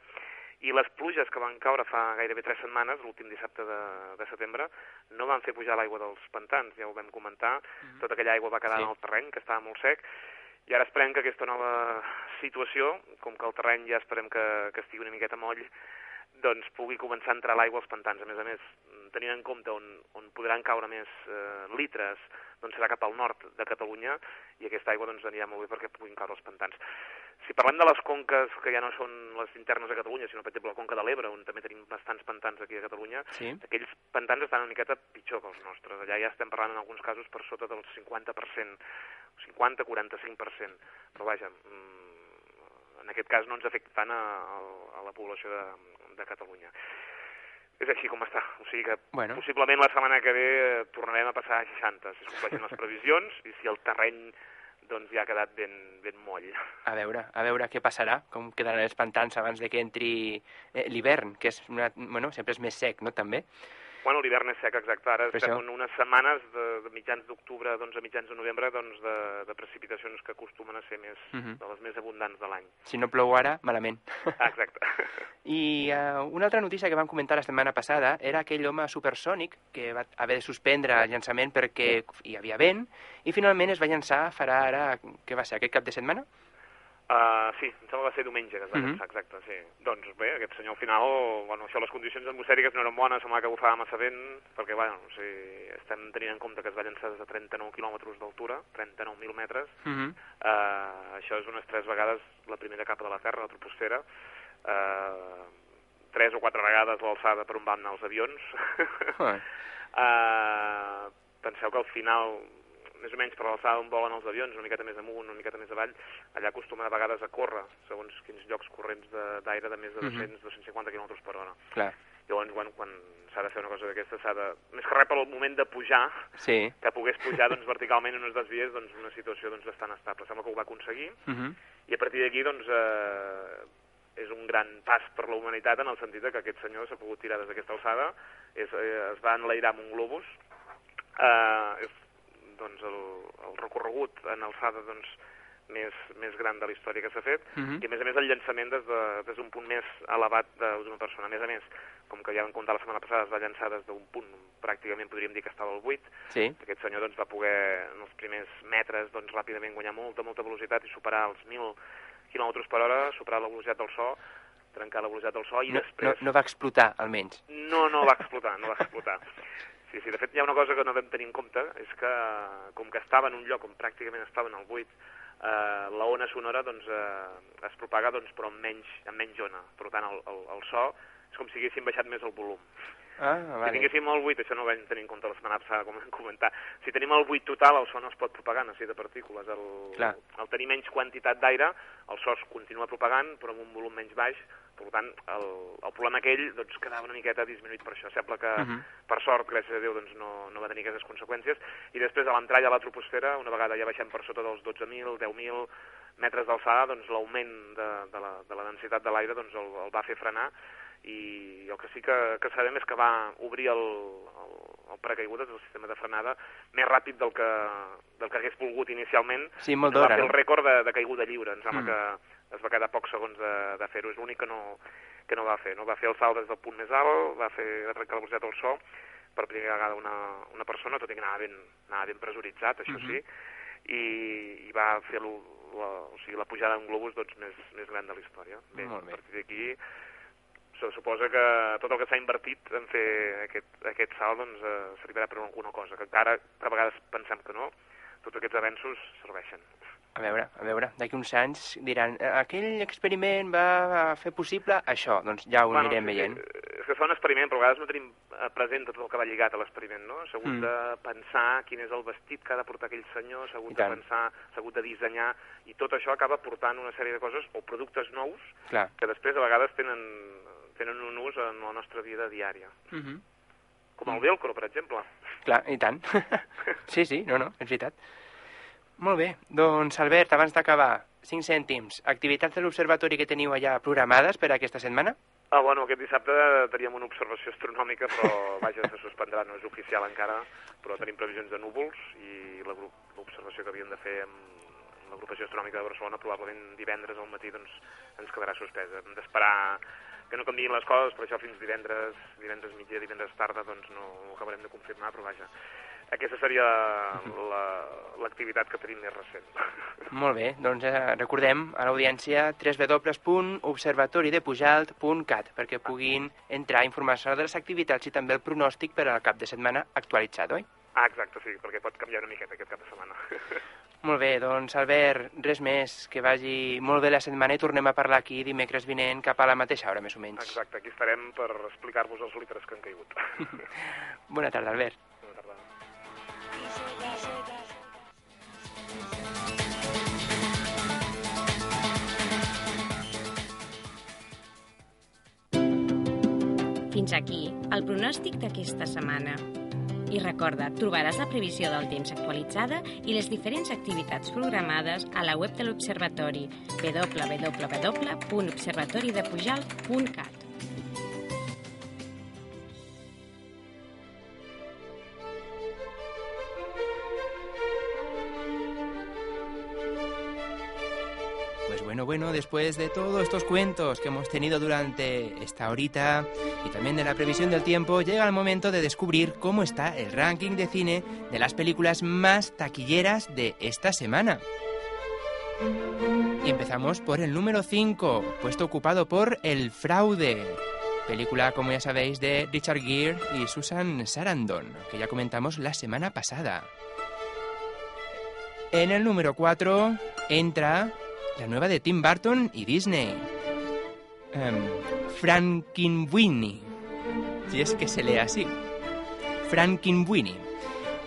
i les pluges que van caure fa gairebé tres setmanes, l'últim dissabte de, de setembre, no van fer pujar l'aigua dels pantans, ja ho vam comentar, tota aquella aigua va quedar Sí. en el terreny, que estava molt sec, i ara esperem que aquesta nova situació, com que el terreny ja esperem que, que estigui una miqueta moll, doncs pugui començar a entrar l'aigua als pantans. A més a més, tenint en compte on, on podran caure més eh, litres, doncs serà cap al nord de Catalunya i aquesta aigua doncs, anirà molt bé perquè puguin caure els pantans. Si parlem de les conques que ja no són les internes de Catalunya, sinó per exemple la conca de l'Ebre, on també tenim bastants pantans aquí a Catalunya, Sí. aquells pantans estan una miqueta pitjor que els nostres. Allà ja estem parlant en alguns casos per sota del 50%, 50-45%. Però vaja, mm, en aquest cas no ens afecta tant a, a la població de, de Catalunya. És així com està. O sigui que Bueno. possiblement la setmana que ve eh, tornarem a passar a 60, si es compleixen les previsions i si el terreny doncs ja ha quedat ben, ben moll. A veure, a veure què passarà, com quedaran els pantans abans de que entri eh, l'hivern, que és una, bueno, sempre és més sec, no, també? Bueno, l'hivern és sec, exacte. Ara Per estem això. en unes setmanes de, de mitjans d'octubre doncs, a mitjans de novembre doncs, de, de precipitacions que acostumen a ser més, Mhm. de les més abundants de l'any. Si no plou ara, malament. Ah, exacte. I uh, una altra notícia que vam comentar la setmana passada era aquell home supersònic que va haver de suspendre el llançament perquè hi havia vent i finalment es va llançar farà ara, què va ser, aquest cap de setmana? Uh, sí, em sembla que va ser diumenge que es va Mhm. llançar, exacte, sí. Doncs bé, aquest senyor al final, bueno, això, les condicions atmosfèriques no eren bones, semblava que bufava massa vent, perquè, bueno, o sigui, estem tenint en compte que es va llançar des de 39 quilòmetres d'altura, 39.000 metres, Uh -huh. Uh, això és unes tres vegades la primera capa de la Terra, la troposfera, uh, tres o quatre vegades l'alçada per on van anar els avions. uh, penseu que al final, més o menys per l'alçada on volen els avions, una miqueta més amunt, una miqueta més avall, allà acostumen a vegades a córrer, segons quins llocs corrents de- d'aire de, més de Mhm. 200-250 km per hora. Clar, Llavors, bueno, quan s'ha de fer una cosa d'aquesta, s'ha de... Més que res pel moment de pujar, sí. que pogués pujar doncs, verticalment i no es desviés, doncs, una situació doncs, bastant estable. Sembla que ho va aconseguir, Uh -huh. i a partir d'aquí doncs, eh, és un gran pas per la humanitat en el sentit de que aquest senyor s'ha pogut tirar des d'aquesta alçada, és, eh, es va enlairar amb un globus, eh, doncs, el, el recorregut en alçada doncs, més, més gran de la història que s'ha fet, Mhm. i a més a més el llançament des de- des d'un punt més elevat d'una persona. A més a més, com que ja vam contar la setmana passada, es va llançar des d'un punt, pràcticament podríem dir que estava al buit, Sí. aquest senyor doncs, va poder en els primers metres doncs, ràpidament guanyar molta, molta velocitat i superar els 1.000 km per hora, superar la velocitat del so, trencar la velocitat del so i No, no, després... no va explotar, almenys. No, no va explotar, no va explotar. Sí, sí, de fet hi ha una cosa que no vam tenir en compte, és que com que estava en un lloc on pràcticament estava en el buit, eh, la ona sonora doncs, eh, es propaga doncs, però amb menys, amb menys ona. Per tant, el, el, el so és com si haguéssim baixat més el volum. Ah, Si vale. tinguéssim el buit, això no ho vam tenir en compte passada, com vam comentar, si tenim el buit total, el so no es pot propagar, necessita partícules. El, Clar. el tenir menys quantitat d'aire, el so es continua propagant, però amb un volum menys baix, per tant, el, el problema aquell doncs, quedava una miqueta disminuït per això. Sembla que, Mhm. per sort, gràcies a Déu, doncs, no, no va tenir aquestes conseqüències. I després, a l'entrada a la troposfera, una vegada ja baixem per sota dels 12.000, 10.000 metres d'alçada, doncs l'augment de, de, la, de la densitat de l'aire doncs, el, el va fer frenar i el que sí que, que sabem és que va obrir el, el, el paracaigudes, el sistema de frenada, més ràpid del que, del que hagués volgut inicialment. Sí, molt va d'hora, fer no? el rècord de, de caiguda lliure, em sembla mm. que es va quedar pocs segons de, de fer-ho, és l'únic que no, que no va fer. No va fer el salt des del punt més alt, va fer va trencar la velocitat del so, per primera vegada una, una persona, tot i que anava ben, anava ben pressuritzat, això Mhm. sí, i, i va fer lo, la, o sigui, la pujada en globus doncs, més, més gran de la història. Bé, Molt bé. a partir d'aquí se suposa que tot el que s'ha invertit en fer aquest, aquest salt doncs, eh, servirà per alguna cosa, que encara a vegades pensem que no, tots aquests avenços serveixen. A veure, a veure, d'aquí uns anys diran "Eh, aquell experiment va fer possible això, doncs ja ho anirem sí, veient. És que es fa un experiment, però a vegades no tenim eh, present tot el que va lligat a l'experiment, no? S'ha hagut Mm. de pensar quin és el vestit que ha de portar aquell senyor, s'ha I hagut de tant. pensar, s'ha hagut de dissenyar, i tot això acaba portant una sèrie de coses o productes nous Clar. que després a vegades tenen, tenen un ús en la nostra vida diària. Mhm. Com el velcro, per exemple. Clar, i tant. sí, sí, no, no, és veritat. Molt bé, doncs Albert, abans d'acabar, 5 cèntims. Activitats de l'observatori que teniu allà programades per aquesta setmana? Ah, bueno, aquest dissabte teníem una observació astronòmica, però vaja, se suspendrà, no és oficial encara, però tenim previsions de núvols i l'observació que havíem de fer amb, l'agrupació astronòmica de Barcelona probablement divendres al matí doncs, ens quedarà suspesa. Hem d'esperar que no canviïn les coses, per això fins divendres, divendres mitjà, divendres tarda, doncs no ho acabarem de confirmar, però vaja, aquesta seria la- l'activitat que tenim més recent. Molt bé, doncs eh, recordem a l'audiència www.observatoridepujalt.cat perquè puguin entrar a informar-se de les activitats i també el pronòstic per al cap de setmana actualitzat, oi? Ah, exacte, sí, perquè pot canviar una miqueta aquest cap de setmana. Molt bé, doncs Albert, res més, que vagi molt bé la setmana i tornem a parlar aquí dimecres vinent cap a la mateixa hora, més o menys. Exacte, aquí estarem per explicar-vos els litres que han caigut. Bona tarda, Albert. Fins aquí el pronòstic d'aquesta setmana. I recorda, trobaràs la previsió del temps actualitzada i les diferents activitats programades a la web de l'Observatori www.observatoridepujalt.cat. bueno, después de todos estos cuentos que hemos tenido durante esta horita y también de la previsión del tiempo, llega el momento de descubrir cómo está el ranking de cine de las películas más taquilleras de esta semana. Y empezamos por el número 5, puesto ocupado por El Fraude. Película, como ya sabéis, de Richard Gere y Susan Sarandon, que ya comentamos la semana pasada. En el número 4 entra la nueva de Tim Burton y Disney. Um, Frankenweenie. Si es que se lee así. Frankenweenie.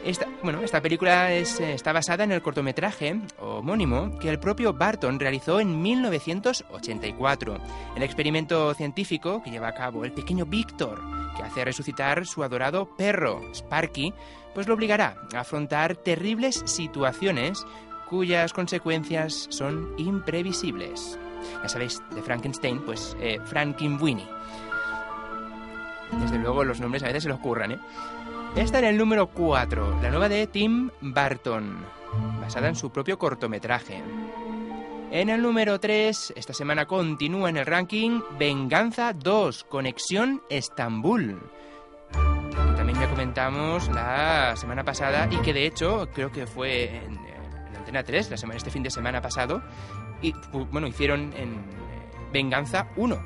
Esta, bueno, esta película eh, está basada en el cortometraje homónimo que el propio Barton realizó en 1984. El experimento científico que lleva a cabo el pequeño Víctor, que hace resucitar su adorado perro, Sparky, pues lo obligará a afrontar terribles situaciones cuyas consecuencias son imprevisibles. Ya sabéis, de Frankenstein, pues eh, Frankenweenie. Desde luego los nombres a veces se le ocurran, ¿eh? Está en el número 4, la nueva de Tim Burton, basada en su propio cortometraje. En el número 3, esta semana continúa en el ranking Venganza 2, Conexión Estambul. También ya comentamos la semana pasada y que de hecho creo que fue en Antena 3 la semana, este fin de semana pasado. Y bueno, hicieron en eh, Venganza 1.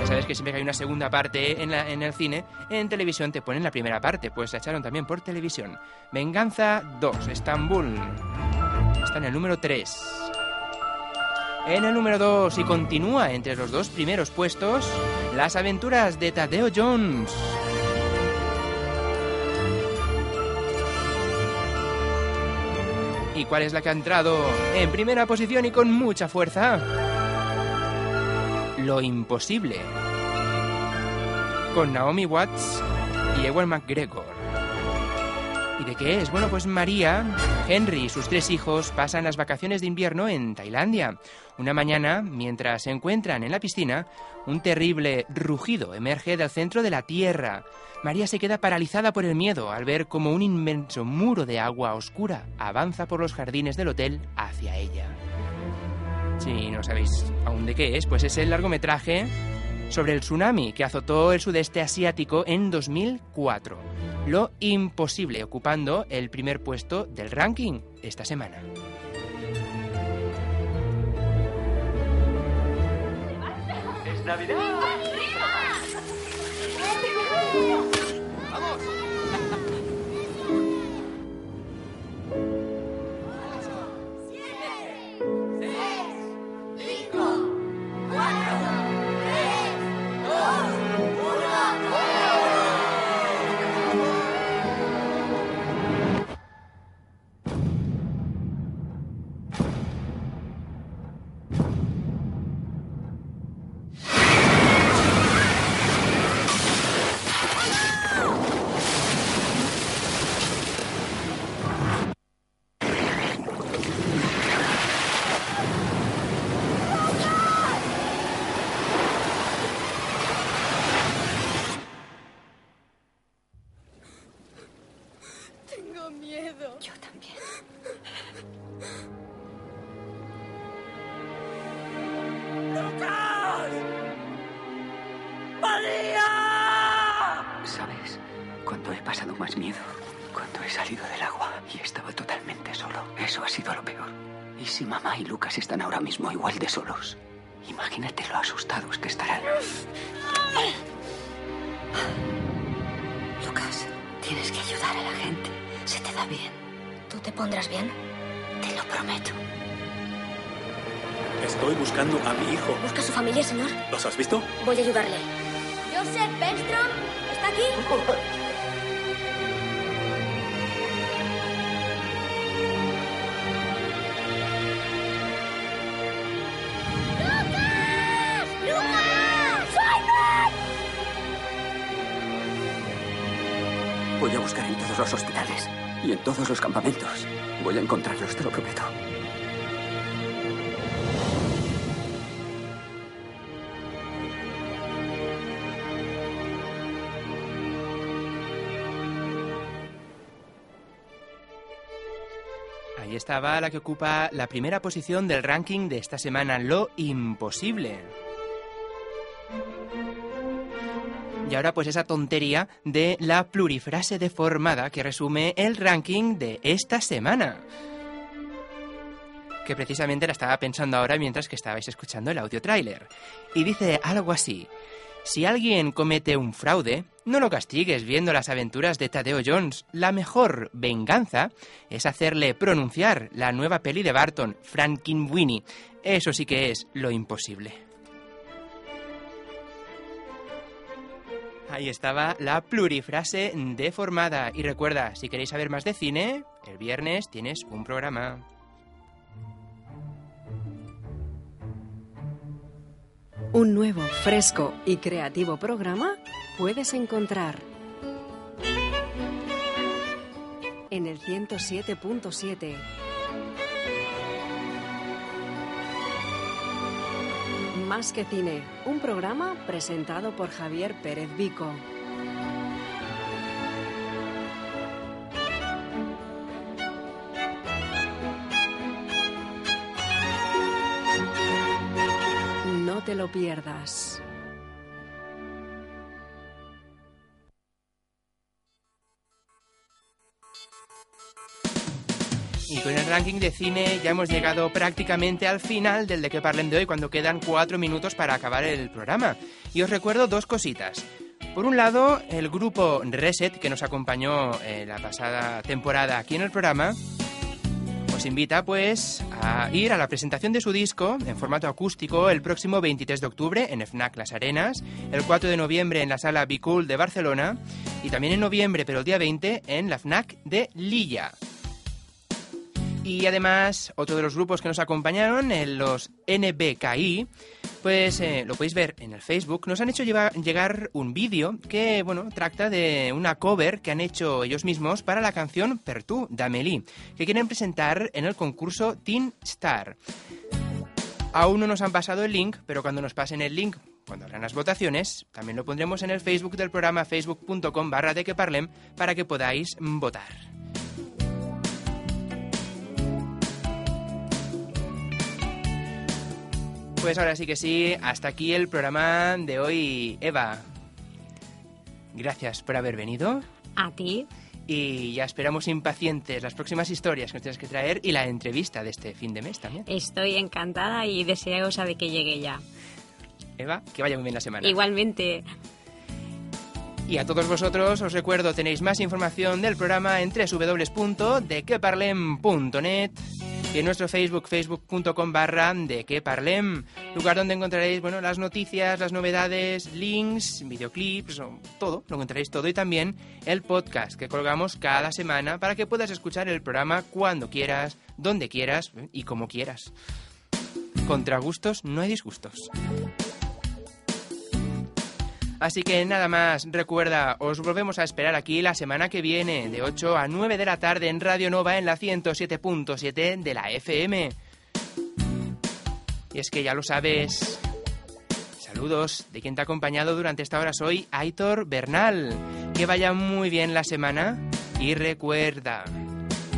Ya sabes que siempre que hay una segunda parte en, la- en el cine, en televisión te ponen la primera parte, pues la echaron también por televisión. Venganza 2, Estambul. Está en el número 3. En el número 2 y continúa entre los dos primeros puestos, Las aventuras de Tadeo Jones. ¿Y cuál es la que ha entrado en primera posición y con mucha fuerza? Lo imposible. Con Naomi Watts y Ewan McGregor. ¿Y de qué es? Bueno, pues María, Henry y sus tres hijos pasan las vacaciones de invierno en Tailandia. Una mañana, mientras se encuentran en la piscina, un terrible rugido emerge del centro de la Tierra. María se queda paralizada por el miedo al ver como un inmenso muro de agua oscura avanza por los jardines del hotel hacia ella. Si no sabéis aún de qué es, pues es el largometraje sobre el tsunami que azotó el sudeste asiático en 2004. Lo imposible, ocupando el primer puesto del ranking esta semana. ¡Es Navidad! Tengo Lucas están ahora mismo igual de solos? Imagínate lo asustados que estarán. Lucas, tienes que ayudar a la gente. Se te da bien. ¿Tú te pondrás bien? Te lo prometo. Estoy buscando a mi hijo. ¿Busca a su familia, señor? ¿Los has visto? Voy a ayudarle. Joseph Benstrom, ¿está aquí? todos los hospitales y en todos los campamentos. Voy a encontrarlos, te lo prometo. Ahí estaba la que ocupa la primera posición del ranking de esta semana, Lo Imposible. Y ahora pues esa tontería de la plurifrase deformada que resume el ranking de esta semana. Que precisamente la estaba pensando ahora mientras que estabais escuchando el audio tráiler. Y dice algo así. Si alguien comete un fraude, no lo castigues viendo las aventuras de Tadeo Jones. La mejor venganza es hacerle pronunciar la nueva peli de Barton, Frankenweenie. Eso sí que es lo imposible. Ahí estaba la plurifrase deformada. Y recuerda, si queréis saber más de cine, el viernes tienes un programa. Un nuevo, fresco y creativo programa puedes encontrar en el 107.7. Más que cine, un programa presentado por Javier Pérez Vico. No te lo pierdas. Y con el ranking de cine ya hemos llegado prácticamente al final del de que parlen de hoy, cuando quedan cuatro minutos para acabar el programa. Y os recuerdo dos cositas. Por un lado, el grupo Reset, que nos acompañó en la pasada temporada aquí en el programa, os invita pues a ir a la presentación de su disco en formato acústico el próximo 23 de octubre en FNAC Las Arenas, el 4 de noviembre en la sala Be Cool de Barcelona y también en noviembre, pero el día 20, en la FNAC de Lilla. Y además, otro de los grupos que nos acompañaron, en los NBKI, pues eh, lo podéis ver en el Facebook, nos han hecho llegar un vídeo que, bueno, trata de una cover que han hecho ellos mismos para la canción Per tu, d'Amélie, que quieren presentar en el concurso Teen Star. Aún no nos han pasado el link, pero cuando nos pasen el link, cuando hagan las votaciones, también lo pondremos en el Facebook del programa facebook.com barra de que parlem para que podáis votar. Pues ahora sí que sí, hasta aquí el programa de hoy, Eva. Gracias por haber venido A ti. y ya esperamos impacientes las próximas historias que nos tienes que traer y la entrevista de este fin de mes también. Estoy encantada y deseosa de que llegue ya. Eva, que vaya muy bien la semana. Igualmente. Y a todos vosotros os recuerdo, tenéis más información del programa en www.dequeparlem.net y en nuestro Facebook, facebook.com barra de que parlem, lugar donde encontraréis bueno, las noticias, las novedades, links, videoclips, todo, lo encontraréis todo y también el podcast que colgamos cada semana para que puedas escuchar el programa cuando quieras, donde quieras y como quieras. Contra gustos no hay disgustos. Así que nada más, recuerda, os volvemos a esperar aquí la semana que viene, de 8 a 9 de la tarde en Radio Nova en la 107.7 de la FM. Y es que ya lo sabes. Saludos de quien te ha acompañado durante esta hora soy Aitor Bernal. Que vaya muy bien la semana y recuerda,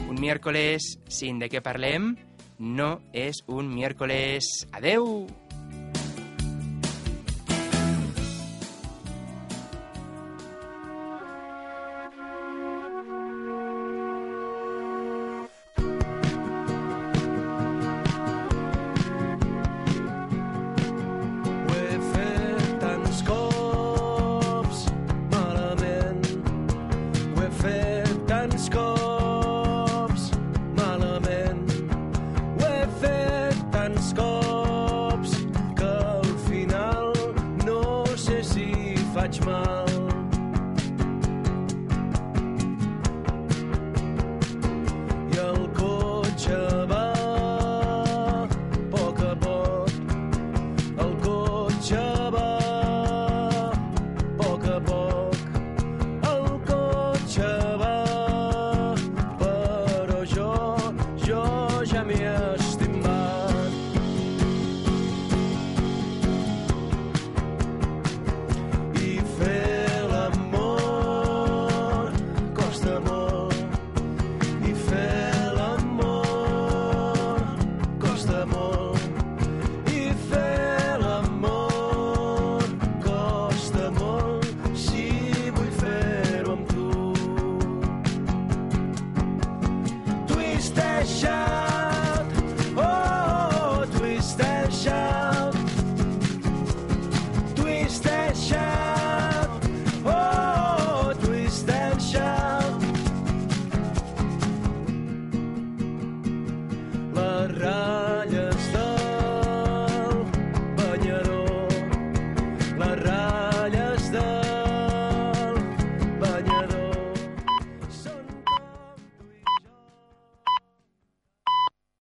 un miércoles sin de qué parlem no es un miércoles. Adeu.